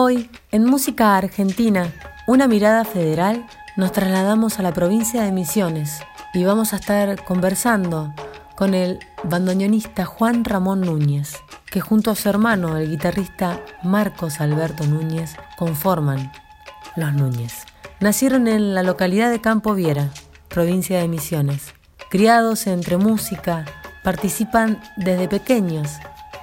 Hoy, en Música Argentina, una mirada federal, nos trasladamos a la provincia de Misiones y vamos a estar conversando con el bandoneonista Juan Ramón Núñez, que junto a su hermano, el guitarrista Marcos Alberto Núñez, conforman Los Núñez. Nacieron en la localidad de Campo Viera, provincia de Misiones. Criados entre música, participan desde pequeños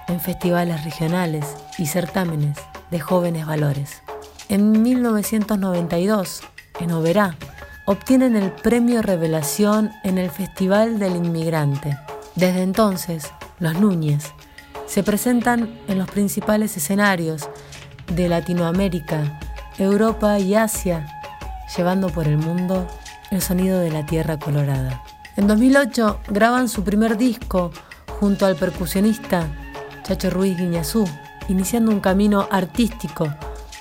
en festivales regionales y certámenes de jóvenes valores. En 1992, en Oberá, obtienen el premio Revelación en el Festival del Inmigrante. Desde entonces, los Núñez se presentan en los principales escenarios de Latinoamérica, Europa y Asia, llevando por el mundo el sonido de la tierra colorada. En 2008 graban su primer disco junto al percusionista Chacho Ruiz Guiñazú, iniciando un camino artístico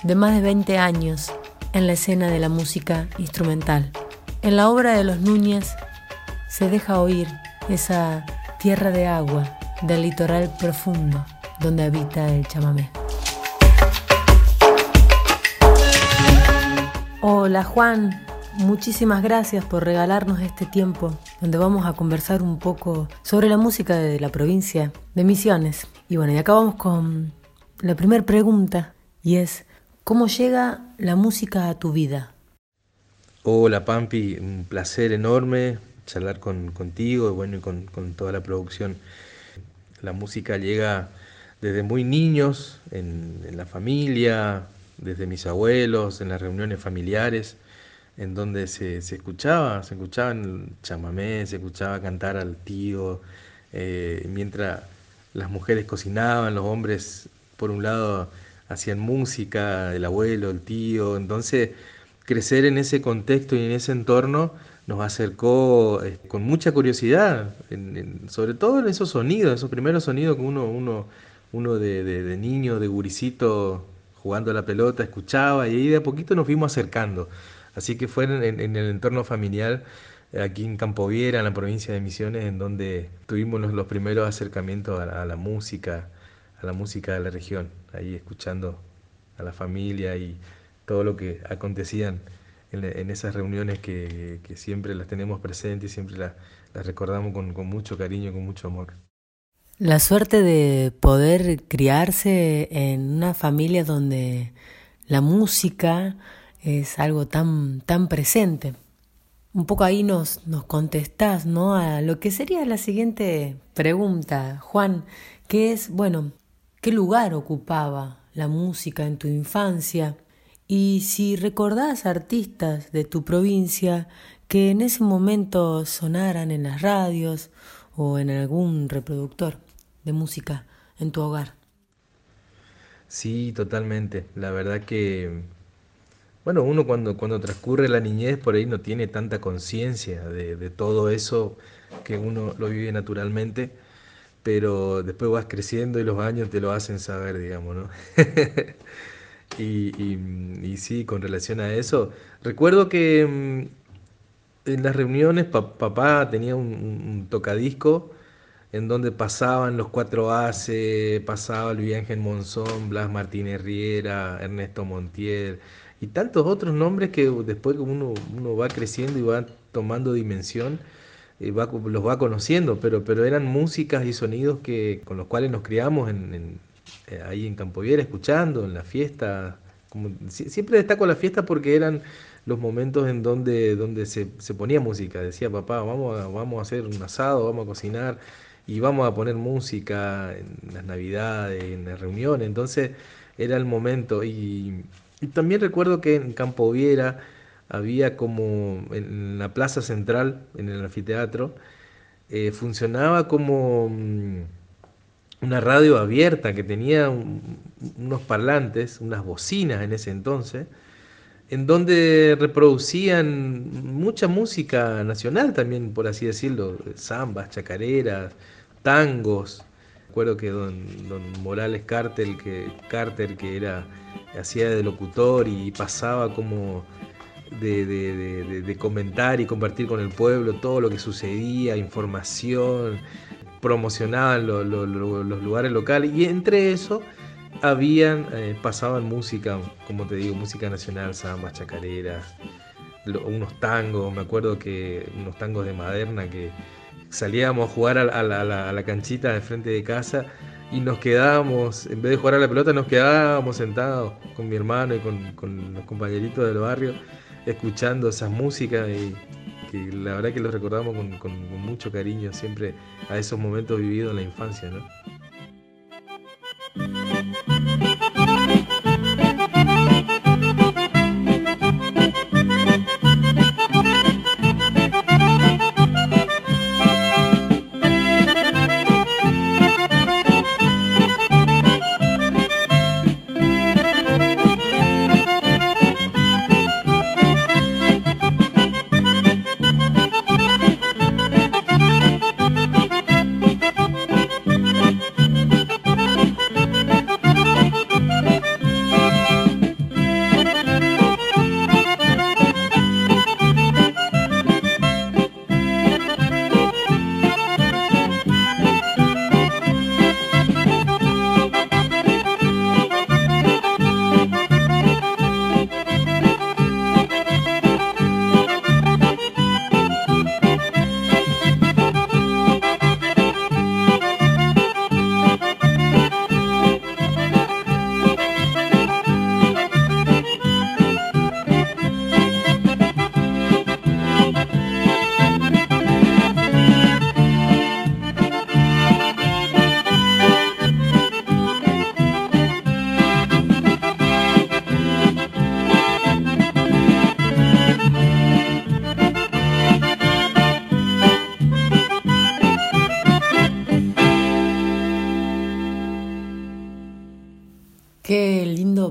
de más de 20 años en la escena de la música instrumental. En la obra de los Núñez se deja oír esa tierra de agua del litoral profundo donde habita el chamamé. Hola Juan, muchísimas gracias por regalarnos este tiempo donde vamos a conversar un poco sobre la música de la provincia de Misiones. Y bueno, y acabamos con la primera pregunta y es, ¿cómo llega la música a tu vida? Hola Pampi, un placer enorme charlar con, contigo bueno, y con, toda la producción. La música llega desde muy niños, en, la familia, desde mis abuelos, en las reuniones familiares, en donde se, escuchaba, se escuchaba el chamamé, se escuchaba cantar al tío, eh, mientras las mujeres cocinaban, los hombres por un lado hacían música, el abuelo, el tío, entonces crecer en ese contexto y en ese entorno nos acercó eh, con mucha curiosidad, sobre todo en esos sonidos, esos primeros sonidos que uno, uno, uno de, niño, de guricito, jugando a la pelota, escuchaba y ahí de a poquito nos fuimos acercando. Así que fue en, el entorno familiar, aquí en Campoviera, en la provincia de Misiones, en donde tuvimos los, primeros acercamientos a la música, a la música de la región, ahí escuchando a la familia y todo lo que acontecían en, esas reuniones que, siempre las tenemos presentes y siempre las, recordamos con, con mucho cariño, con mucho amor. La suerte de poder criarse en una familia donde la música es algo tan, tan presente. Un poco ahí nos, nos contestás ¿no? a lo que sería la siguiente pregunta, Juan, que es, bueno, qué lugar ocupaba la música en tu infancia y si recordás artistas de tu provincia que en ese momento sonaran en las radios o en algún reproductor de música en tu hogar. Sí, totalmente. La verdad que, bueno, uno cuando, cuando transcurre la niñez por ahí no tiene tanta conciencia de, de todo eso que uno lo vive naturalmente pero después vas creciendo y los años te lo hacen saber, digamos, ¿no? y, sí, con relación a eso, recuerdo que mm, en las reuniones papá tenía un, tocadisco en donde pasaban los cuatro Ace, pasaba Luis Ángel Monzón, Blas Martínez Riera, Ernesto Montiel y tantos otros nombres que después uno, uno va creciendo y va tomando dimensión, los va conociendo, pero, pero eran músicas y sonidos que, con los cuales nos criamos en, eh, ahí en Campoviera escuchando, en la fiesta. Como, siempre destaco la fiesta porque eran los momentos en donde, donde se, se, ponía música. Decía papá, vamos a, vamos a hacer un asado, vamos a cocinar y vamos a poner música en las navidades, en las reuniones. Entonces era el momento. Y, también recuerdo que en Campo Viera había como en la plaza central, en el anfiteatro, eh, funcionaba como mm, una radio abierta que tenía unos parlantes, unas bocinas en ese entonces, en donde reproducían mucha música nacional también, por así decirlo, zambas, chacareras, tangos. Recuerdo que don, Morales Carter que, Carter, que era, hacía de locutor y pasaba como de, comentar y compartir con el pueblo todo lo que sucedía, información, promocionaban los lugares locales. Y entre eso habían, eh, pasaban música, como te digo, música nacional, samba, chacareras, unos tangos, me acuerdo que unos tangos de Maderna que salíamos a jugar a, la, canchita de frente de casa y nos quedábamos, en vez de jugar a la pelota, nos quedábamos sentados con mi hermano y con, los compañeritos del barrio, escuchando esas músicas y que la verdad que los recordamos con, con mucho cariño siempre a esos momentos vividos en la infancia, ¿no?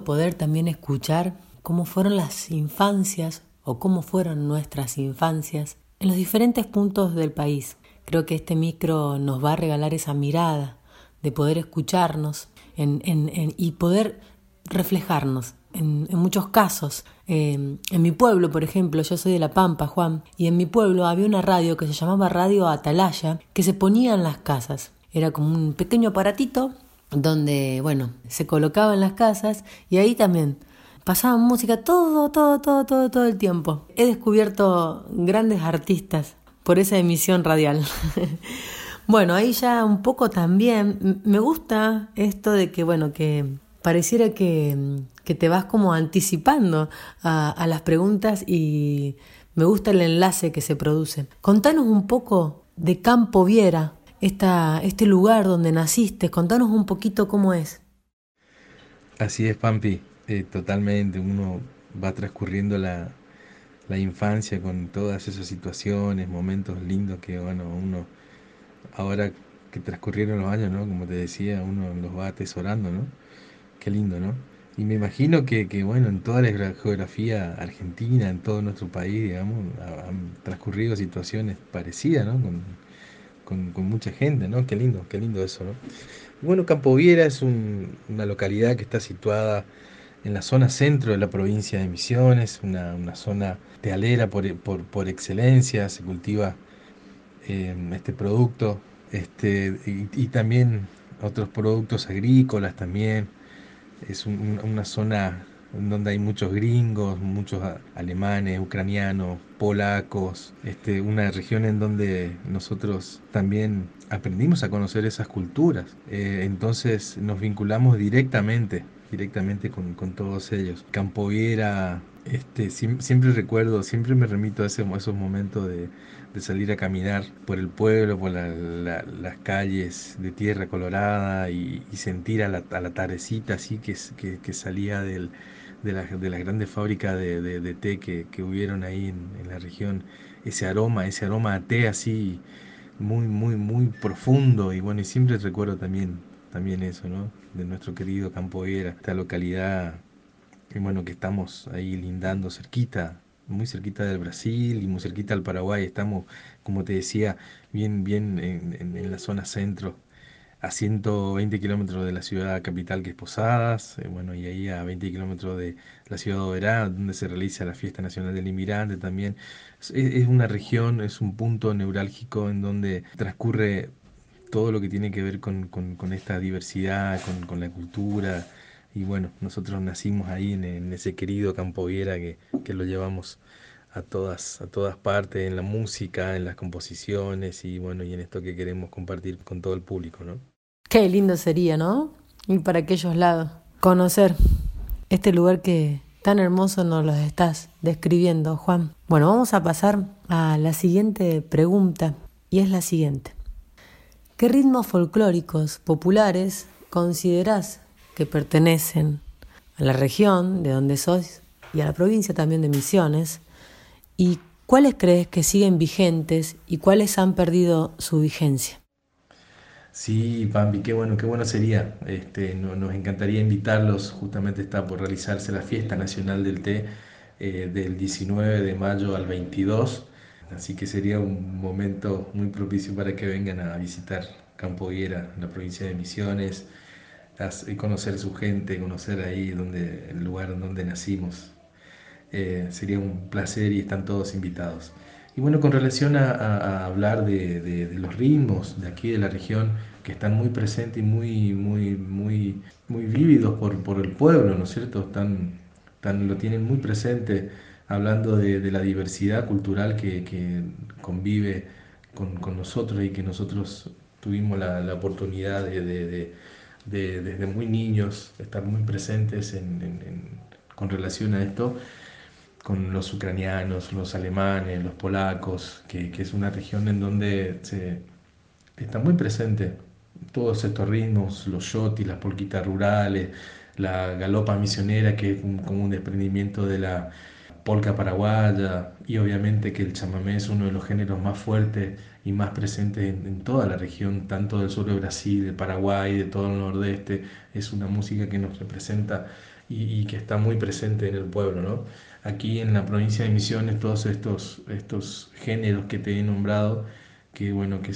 Poder también escuchar cómo fueron las infancias o cómo fueron nuestras infancias en los diferentes puntos del país. Creo que este micro nos va a regalar esa mirada de poder escucharnos y poder reflejarnos en, muchos casos. Eh, en mi pueblo, por ejemplo, yo soy de La Pampa, Juan, y en mi pueblo había una radio que se llamaba Radio Atalaya que se ponía en las casas. Era como un pequeño aparatito donde, bueno, se colocaba en las casas y ahí también pasaban música todo, todo, todo, todo, todo el tiempo. He descubierto grandes artistas por esa emisión radial. bueno, ahí ya un poco también me gusta esto de que, bueno, que pareciera que, que te vas como anticipando a, a las preguntas y me gusta el enlace que se produce. Contanos un poco de Campo Viera, esta, este lugar donde naciste. Contanos un poquito cómo es. Así es, Pampi, eh, totalmente. Uno va transcurriendo la, infancia con todas esas situaciones, momentos lindos que, bueno, uno, ahora que transcurrieron los años, ¿no? Como te decía, uno los va atesorando, ¿no? Qué lindo, ¿no? Y me imagino que, que, bueno, en toda la geografía argentina, en todo nuestro país, digamos, han transcurrido situaciones parecidas, ¿no? Con, con, mucha gente, ¿no? Qué lindo, qué lindo eso, ¿no? Bueno, Campoviera es una localidad que está situada en la zona centro de la provincia de Misiones, una, zona tealera por, por, excelencia, se cultiva eh, este producto este, y, también otros productos agrícolas también. Es una zona donde hay muchos gringos, muchos alemanes, ucranianos, polacos, este, una región en donde nosotros también aprendimos a conocer esas culturas. Eh, entonces nos vinculamos directamente, directamente con, todos ellos. Campoviera, este, siempre recuerdo, siempre me remito a, esos momentos de, salir a caminar por el pueblo, por las calles de tierra colorada y, sentir a la, tardecita así que, que salía del, de, la, de las grandes fábricas de, té que, que, hubieron ahí en, la región, ese aroma, ese aroma a té así muy, muy, muy profundo. Y bueno, y siempre recuerdo también, también eso, ¿no? De nuestro querido Campo Viera, esta localidad, y bueno, que estamos ahí lindando cerquita, muy cerquita del Brasil y muy cerquita del Paraguay, estamos, como te decía, bien, bien en, en la zona centro a 120 kilómetros de la ciudad capital que es Posadas, eh, bueno, y ahí a 20 kilómetros de la ciudad de Oberá, donde se realiza la Fiesta Nacional del Inmigrante también. Es, una región, es un punto neurálgico en donde transcurre todo lo que tiene que ver con, esta diversidad, con, la cultura. Y bueno, nosotros nacimos ahí en, ese querido Campo Viera que, que lo llevamos a todas, a todas partes, en la música, en las composiciones y bueno, y en esto que queremos compartir con todo el público, ¿no? Qué lindo sería, ¿no? Ir para aquellos lados, conocer este lugar que tan hermoso nos lo estás describiendo, Juan. Bueno, vamos a pasar a la siguiente pregunta y es la siguiente. ¿Qué ritmos folclóricos populares considerás que pertenecen a la región de donde sois y a la provincia también de Misiones? ¿Y cuáles crees que siguen vigentes y cuáles han perdido su vigencia? Sí, Pampi, qué bueno, qué bueno sería. Este, nos encantaría invitarlos. Justamente está por realizarse la fiesta nacional del té eh, del 19 de mayo al 22. Así que sería un momento muy propicio para que vengan a visitar Campo la provincia de Misiones, y conocer su gente, conocer ahí donde, el lugar donde nacimos. Eh, sería un placer y están todos invitados. Y bueno, con relación a, hablar de, los ritmos de aquí de la región, que están muy presentes y muy, muy, muy, muy vívidos por, por el pueblo, ¿no es cierto? Están, están, lo tienen muy presente hablando de, la diversidad cultural que, convive con, nosotros y que nosotros tuvimos la, oportunidad de, desde muy niños estar muy presentes con relación a esto con los ucranianos, los alemanes, los polacos, que, es una región en donde se, está muy presente todos estos ritmos, los shotis, las polquitas rurales, la galopa misionera, que es como un desprendimiento de la polca paraguaya, y obviamente que el chamamé es uno de los géneros más fuertes y más presentes en, toda la región, tanto del sur de Brasil, de Paraguay, de todo el nordeste, es una música que nos representa y, y que está muy presente en el pueblo, ¿no? Aquí en la provincia de Misiones todos estos, estos géneros que te he nombrado, que, bueno, que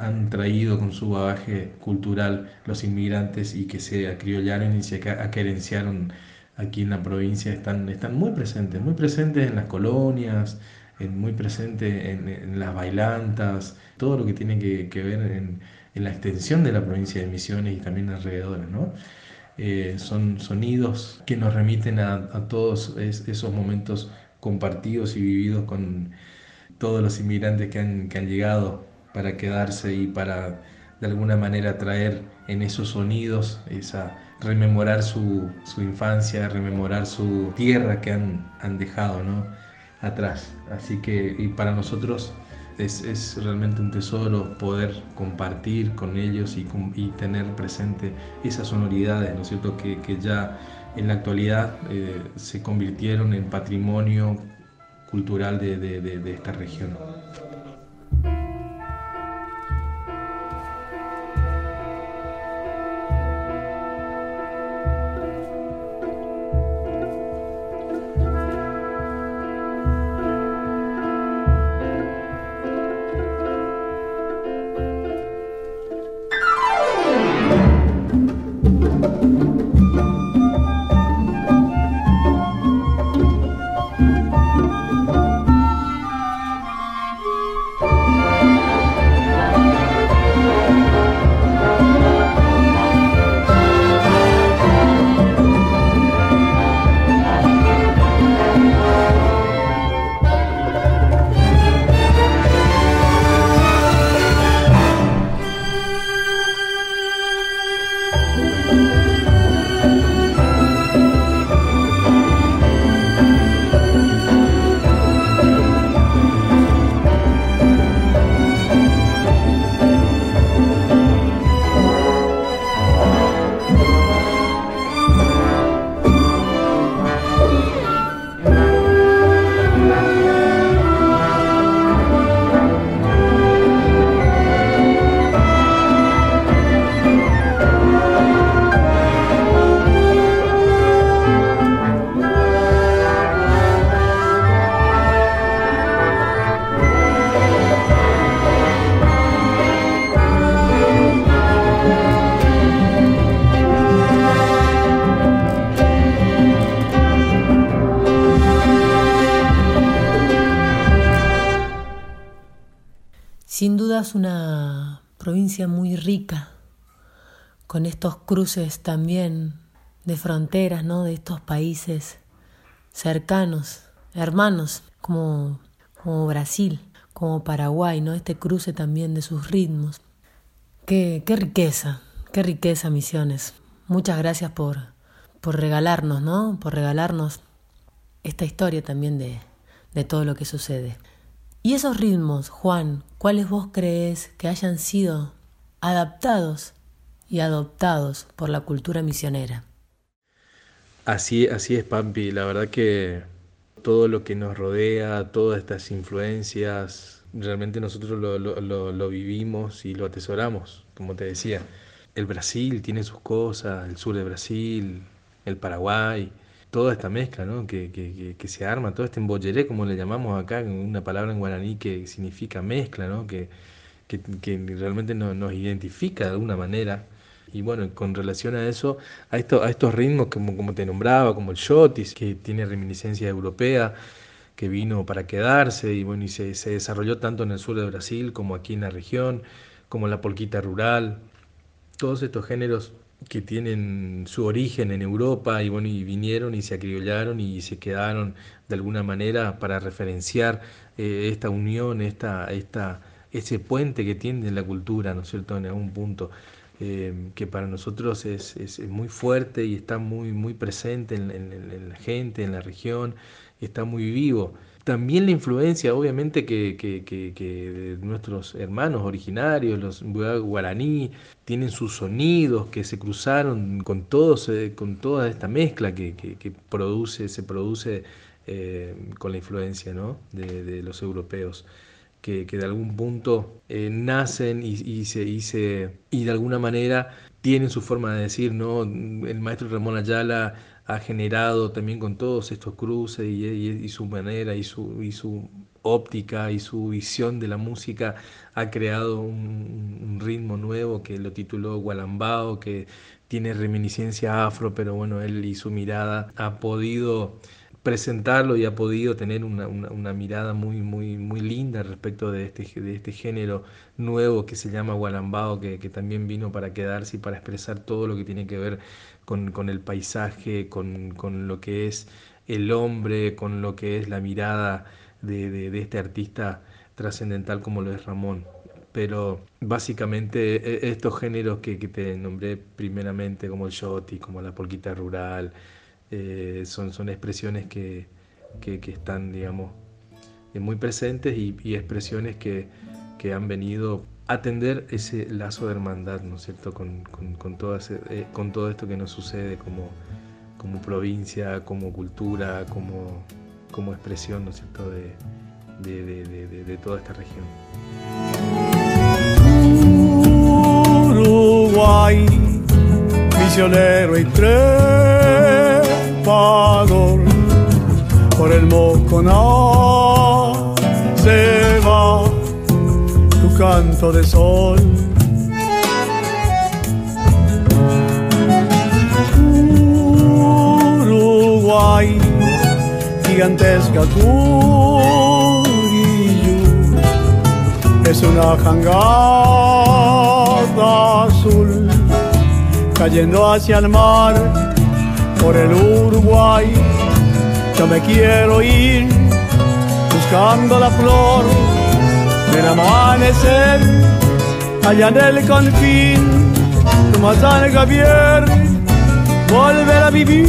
han traído con su bagaje cultural los inmigrantes y que se acriollaron y se acerenciaron aquí en la provincia, están, están muy presentes, muy presentes en las colonias, muy presentes en, las bailantas, todo lo que tiene que, ver en, en, la extensión de la provincia de Misiones y también alrededor, ¿no? Eh, son sonidos que nos remiten a, todos esos momentos compartidos y vividos con todos los inmigrantes que han, llegado para quedarse y para de alguna manera traer en esos sonidos, esa, rememorar su, infancia, rememorar su tierra que han, dejado atrás. Así que y para nosotros es, realmente un tesoro poder compartir con ellos y, tener presente esas sonoridades, ¿no es cierto?, que, ya en la actualidad eh, se convirtieron en patrimonio cultural de esta región. Sin duda es una provincia muy rica, con estos cruces también de fronteras, ¿no? De estos países cercanos, hermanos, como, como Brasil, como Paraguay, ¿no? Este cruce también de sus ritmos. Qué, qué riqueza, qué riqueza, Misiones. Muchas gracias por, por regalarnos, ¿no? Por regalarnos esta historia también de, de todo lo que sucede. Y esos ritmos, Juan, ¿cuáles vos crees que hayan sido adaptados y adoptados por la cultura misionera? Así, así es, Pampi. La verdad que todo lo que nos rodea, todas estas influencias, realmente nosotros lo, lo, lo, vivimos y lo atesoramos, como te decía. El Brasil tiene sus cosas, el sur de Brasil, el Paraguay, toda esta mezcla ¿no? que, que, que, se arma, todo este embolleré, como le llamamos acá, una palabra en guaraní que significa mezcla, ¿no? que, realmente nos identifica de alguna manera. Y bueno, con relación a eso, a, esto, a estos ritmos como, como te nombraba, como el shotis, que tiene reminiscencia europea, que vino para quedarse y bueno, y se, se desarrolló tanto en el sur de Brasil como aquí en la región, como la polquita rural, todos estos géneros que tienen su origen en Europa y bueno, y vinieron y se acriollaron y se quedaron de alguna manera para referenciar eh, esta unión, esta, esta, ese puente que tiene la cultura, ¿no es cierto?, en algún punto. Eh, que para nosotros es, es, muy fuerte y está muy, muy presente en, en, la gente, en la región, está muy vivo. También la influencia, obviamente, que, que, nuestros hermanos originarios, los guaraní, tienen sus sonidos que se cruzaron con, todos, eh, con toda esta mezcla que, produce, se produce eh, con la influencia ¿no? de, los europeos. Que, de algún punto eh, nacen y, y, se, y, se, y de alguna manera tienen su forma de decir, ¿no? El maestro Ramón Ayala ha generado también con todos estos cruces y, su manera y su, y su óptica y su visión de la música ha creado un, ritmo nuevo que lo tituló Gualambao, que tiene reminiscencia afro, pero bueno, él y su mirada ha podido presentarlo y ha podido tener una, mirada muy, muy, muy linda respecto de este, de este género nuevo que se llama Gualambao, que, que también vino para quedarse y para expresar todo lo que tiene que ver con, el paisaje, con, lo que es el hombre, con lo que es la mirada de, este artista trascendental como lo es Ramón. Pero básicamente e, estos géneros que, te nombré primeramente, como el shoti, como la polquita rural, eh, son, son expresiones que, están, digamos, muy presentes y, expresiones que, que han venido atender ese lazo de hermandad, ¿no es cierto?, con, con, todo, eh, con todo esto que nos sucede como, como provincia, como cultura, como, como expresión, ¿no es cierto?, de, de, toda esta región. Uruguay, misionero y trepador, por el Moconá canto de sol. Uruguay, gigantesca Curillo, es una jangada azul cayendo hacia el mar por el Uruguay. Yo me quiero ir buscando la flor el amanecer, allá en el confín, como San Javier, volver a vivir.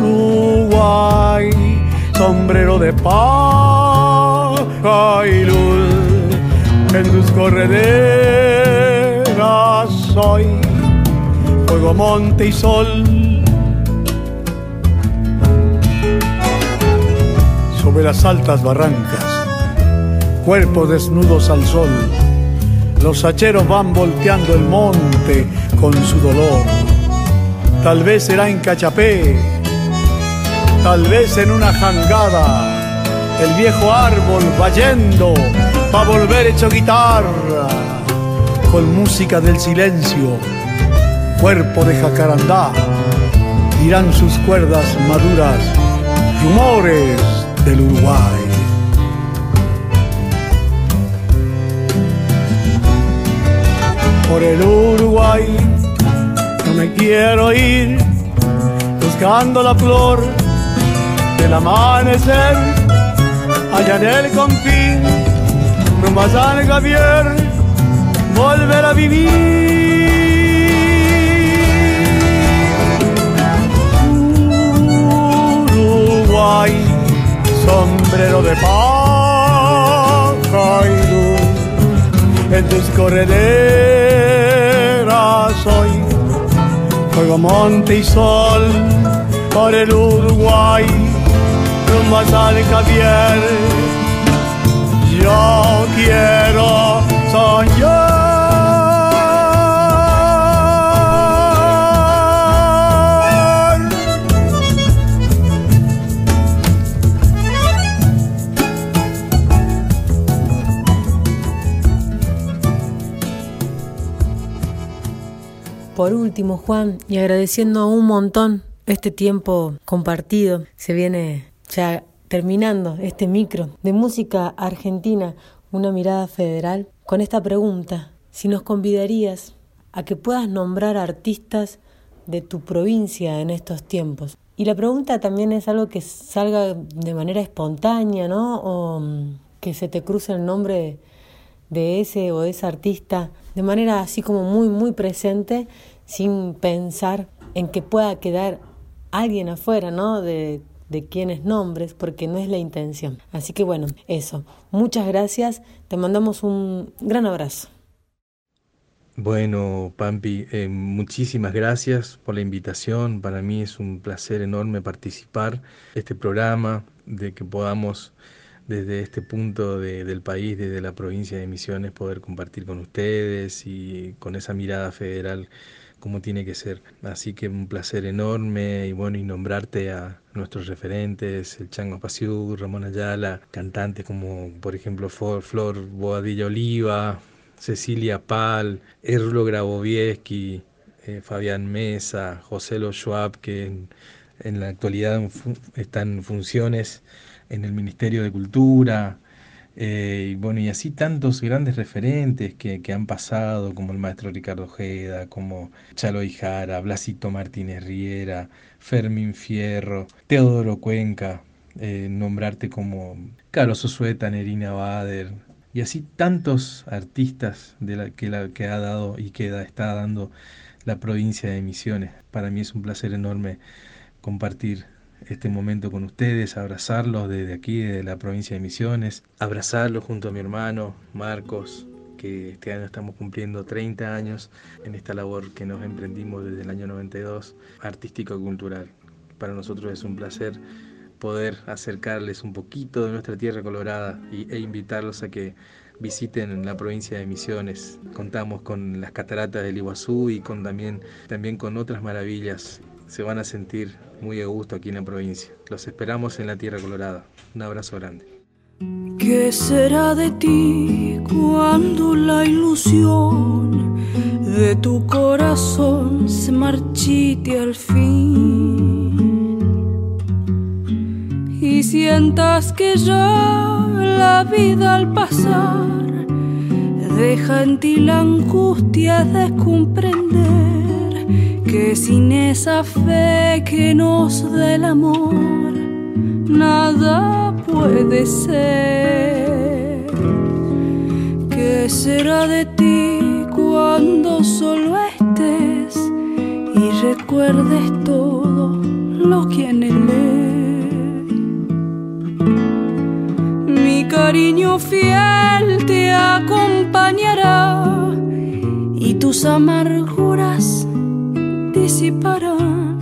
Uruguay, sombrero de paja y luz, en tus correderas soy fuego, monte y sol sobre las altas barrancas, cuerpos desnudos al sol. Los hacheros van volteando el monte con su dolor. Tal vez será en Cachapé, tal vez en una jangada. El viejo árbol va yendo, va a volver hecho guitarra, con música del silencio, cuerpo de jacarandá, irán sus cuerdas maduras rumores del Uruguay. Por el Uruguay no me quiero ir buscando la flor del amanecer allá en el confín, rumbo a San Javier, volver a vivir. Sombrero de paja y luz, en tus correderas soy, fuego, monte y sol, por el Uruguay, rumbo a San yo quiero soñar. Por último, Juan, y agradeciendo un montón este tiempo compartido, se viene ya terminando este micro de música argentina, una mirada federal, con esta pregunta, si nos convidarías a que puedas nombrar artistas de tu provincia en estos tiempos. Y la pregunta también es algo que salga de manera espontánea, ¿no? O mm, que se te cruce el nombre de ese o de esa artista de manera así como muy, muy presente, sin pensar en que pueda quedar alguien afuera, ¿no? De, de quiénes nombres, porque no es la intención. Así que bueno, eso. Muchas gracias. Te mandamos un gran abrazo. Bueno, Pampi, eh, muchísimas gracias por la invitación. Para mí es un placer enorme participar en este programa, de que podamos desde este punto del país, desde la provincia de Misiones, poder compartir con ustedes y con esa mirada federal como tiene que ser. Así que un placer enorme y bueno, y nombrarte a nuestros referentes, el Chango Pasiú, Ramón Ayala, cantantes como por ejemplo Flor, Boadilla Oliva, Cecilia Pal, Erlo Grabovieski, eh, Fabián Mesa, José Lo Schwab, que en, en la actualidad están en funciones en el Ministerio de Cultura, eh, y bueno, y así tantos grandes referentes que, han pasado, como el maestro Ricardo Ojeda, como Chalo Ijara, Blasito Martínez Riera, Fermín Fierro, Teodoro Cuenca, eh, nombrarte como Carlos Osueta, Nerina Bader, y así tantos artistas de la, que, la, que ha dado y que está dando la provincia de Misiones. Para mí es un placer enorme compartir este momento con ustedes, abrazarlos desde aquí, desde la provincia de Misiones, abrazarlos junto a mi hermano Marcos, que este año estamos cumpliendo 30 años en esta labor que nos emprendimos desde el año 92, artístico y cultural. Para nosotros es un placer poder acercarles un poquito de nuestra tierra colorada e invitarlos a que visiten la provincia de Misiones. Contamos con las cataratas del Iguazú y con también, también con otras maravillas se van a sentir muy a gusto aquí en la provincia. Los esperamos en la Tierra Colorada. Un abrazo grande. ¿Qué será de ti cuando la ilusión de tu corazón se marchite al fin? Y sientas que ya la vida al pasar deja en ti la angustia de comprender que sin esa fe que nos da el amor, nada puede ser. ¿Qué será de ti cuando solo estés y recuerdes todo lo que anhelé? Mi cariño fiel te acompañará y tus amarguras disiparán,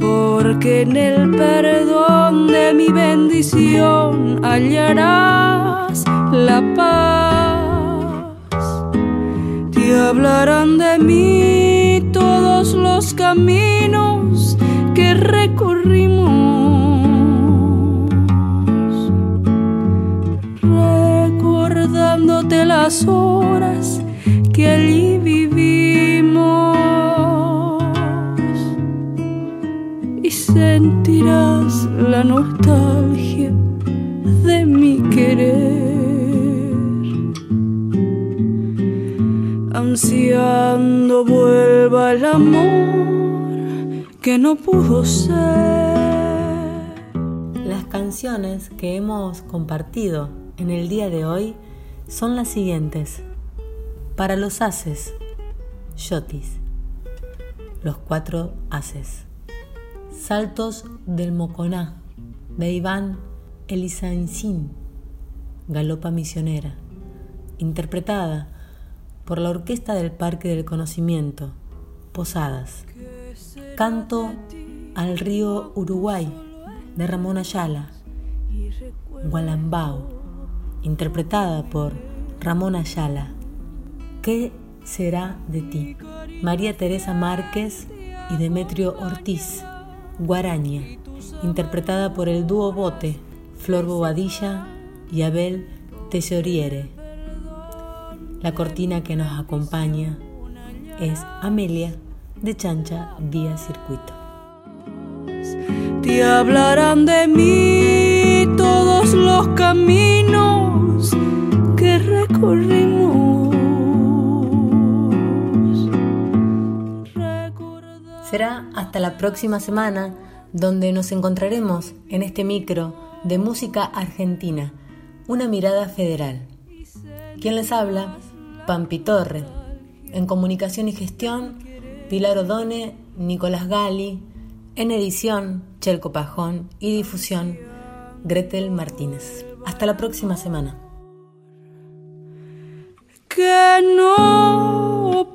porque en el perdón de mi bendición hallarás la paz. Te hablarán de mí todos los caminos que recorrimos, recordándote las horas que allí sentirás la nostalgia de mi querer, ansiando vuelva el amor que no pudo ser. Las canciones que hemos compartido en el día de hoy son las siguientes. Para los haces, Yotis. Los cuatro haces. Saltos del Moconá, de Iván Elizancín, Galopa Misionera, interpretada por la Orquesta del Parque del Conocimiento, Posadas. Canto al río Uruguay, de Ramón Ayala, Gualambao, interpretada por Ramón Ayala. ¿Qué será de ti? María Teresa Márquez y Demetrio Ortiz, Guaraña, interpretada por el dúo Bote, Flor Bobadilla y Abel Tesoriere. La cortina que nos acompaña es Amelia de Chancha Vía Circuito. Te hablarán de mí todos los caminos que recorrimos. Será hasta la próxima semana donde nos encontraremos en este micro de música argentina, una mirada federal. ¿Quién les habla? Pampi Torre. En comunicación y gestión, Pilar Odone, Nicolás Gali. En edición, Chelco Pajón. Y difusión, Gretel Martínez. Hasta la próxima semana. Que no